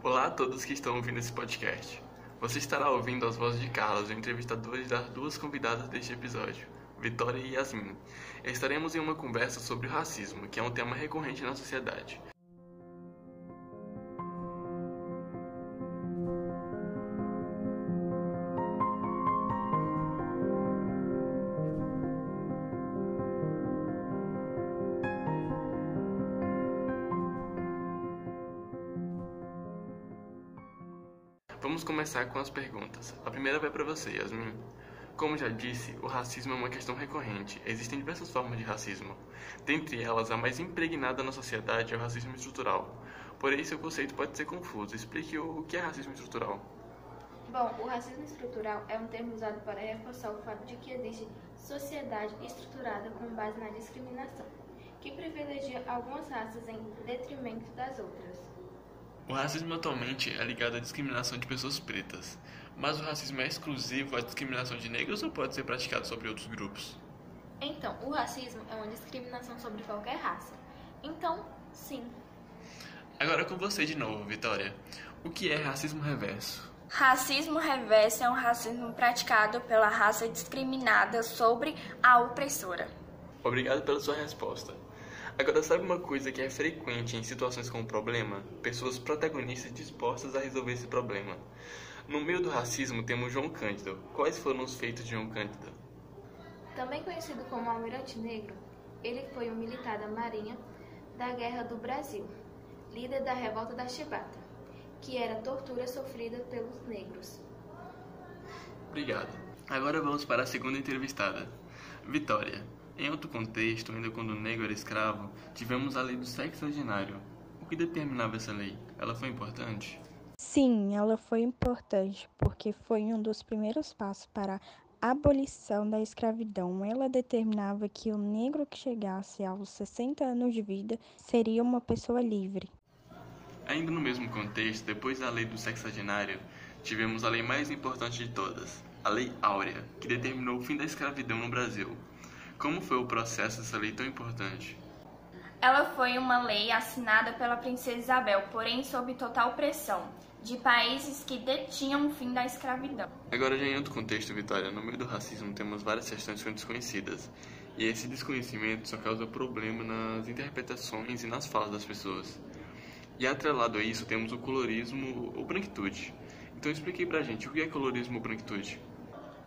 Olá a todos que estão ouvindo esse podcast. Você estará ouvindo as vozes de Carlos, o entrevistador das duas convidadas deste episódio, Vitória e Yasmin. Estaremos em uma conversa sobre o racismo, que é um tema recorrente na sociedade. Vamos começar com as perguntas. A primeira vai para você, Yasmin. Como já disse, o racismo é uma questão recorrente. Existem diversas formas de racismo. Dentre elas, a mais impregnada na sociedade é o racismo estrutural. Porém, seu conceito pode ser confuso. Explique o que é racismo estrutural. Bom, o racismo estrutural é um termo usado para reforçar o fato de que existe sociedade estruturada com base na discriminação, que privilegia algumas raças em detrimento das outras. O racismo atualmente é ligado à discriminação de pessoas pretas, mas o racismo é exclusivo à discriminação de negros ou pode ser praticado sobre outros grupos? Então, o racismo é uma discriminação sobre qualquer raça. Então, sim. Agora com você de novo, Vitória. O que é racismo reverso? Racismo reverso é um racismo praticado pela raça discriminada sobre a opressora. Obrigado pela sua resposta. Agora, sabe uma coisa que é frequente em situações com problema? Pessoas protagonistas dispostas a resolver esse problema. No meio do racismo temos João Cândido. Quais foram os feitos de João Cândido? Também conhecido como Almirante Negro, ele foi um militar da Marinha da Guerra do Brasil, líder da Revolta da Chibata, que era tortura sofrida pelos negros. Obrigado. Agora vamos para a segunda entrevistada. Vitória. Em outro contexto, ainda quando o negro era escravo, tivemos a lei do sexo ordinário. O que determinava essa lei? Ela foi importante? Sim, ela foi importante porque foi um dos primeiros passos para a abolição da escravidão. Ela determinava que o negro que chegasse aos 60 anos de vida seria uma pessoa livre. Ainda no mesmo contexto, depois da lei do sexagenário, tivemos a lei mais importante de todas, a Lei Áurea, que determinou o fim da escravidão no Brasil. Como foi o processo dessa lei tão importante? Ela foi uma lei assinada pela princesa Isabel, porém sob total pressão de países que detinham o fim da escravidão. Agora, já em outro contexto, Vitória, no meio do racismo temos várias questões que são desconhecidas. E esse desconhecimento só causa problema nas interpretações e nas falas das pessoas. E atrelado a isso, temos o colorismo ou branquitude. Então explique pra gente, o que é colorismo ou branquitude?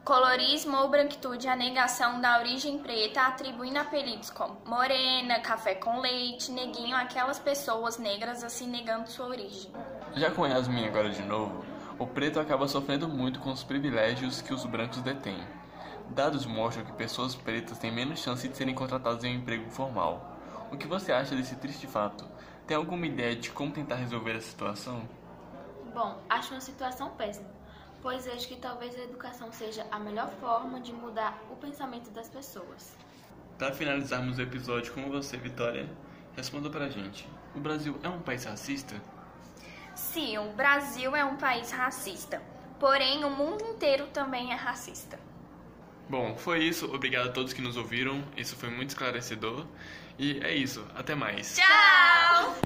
Colorismo ou branquitude é a negação da origem preta, atribuindo apelidos como morena, café com leite, neguinho àquelas pessoas negras assim negando sua origem. Já com Yasmin agora de novo, o preto acaba sofrendo muito com os privilégios que os brancos detêm. Dados mostram que pessoas pretas têm menos chance de serem contratadas em um emprego formal. O que você acha desse triste fato? Tem alguma ideia de como tentar resolver essa situação? Bom, acho uma situação péssima, pois vejo que talvez a educação seja a melhor forma de mudar o pensamento das pessoas. Para finalizarmos o episódio com você, Vitória, responda pra gente: o Brasil é um país racista? Sim, o Brasil é um país racista, porém o mundo inteiro também é racista. Bom, foi isso. Obrigado a todos que nos ouviram. Isso foi muito esclarecedor. E é isso. Até mais. Tchau!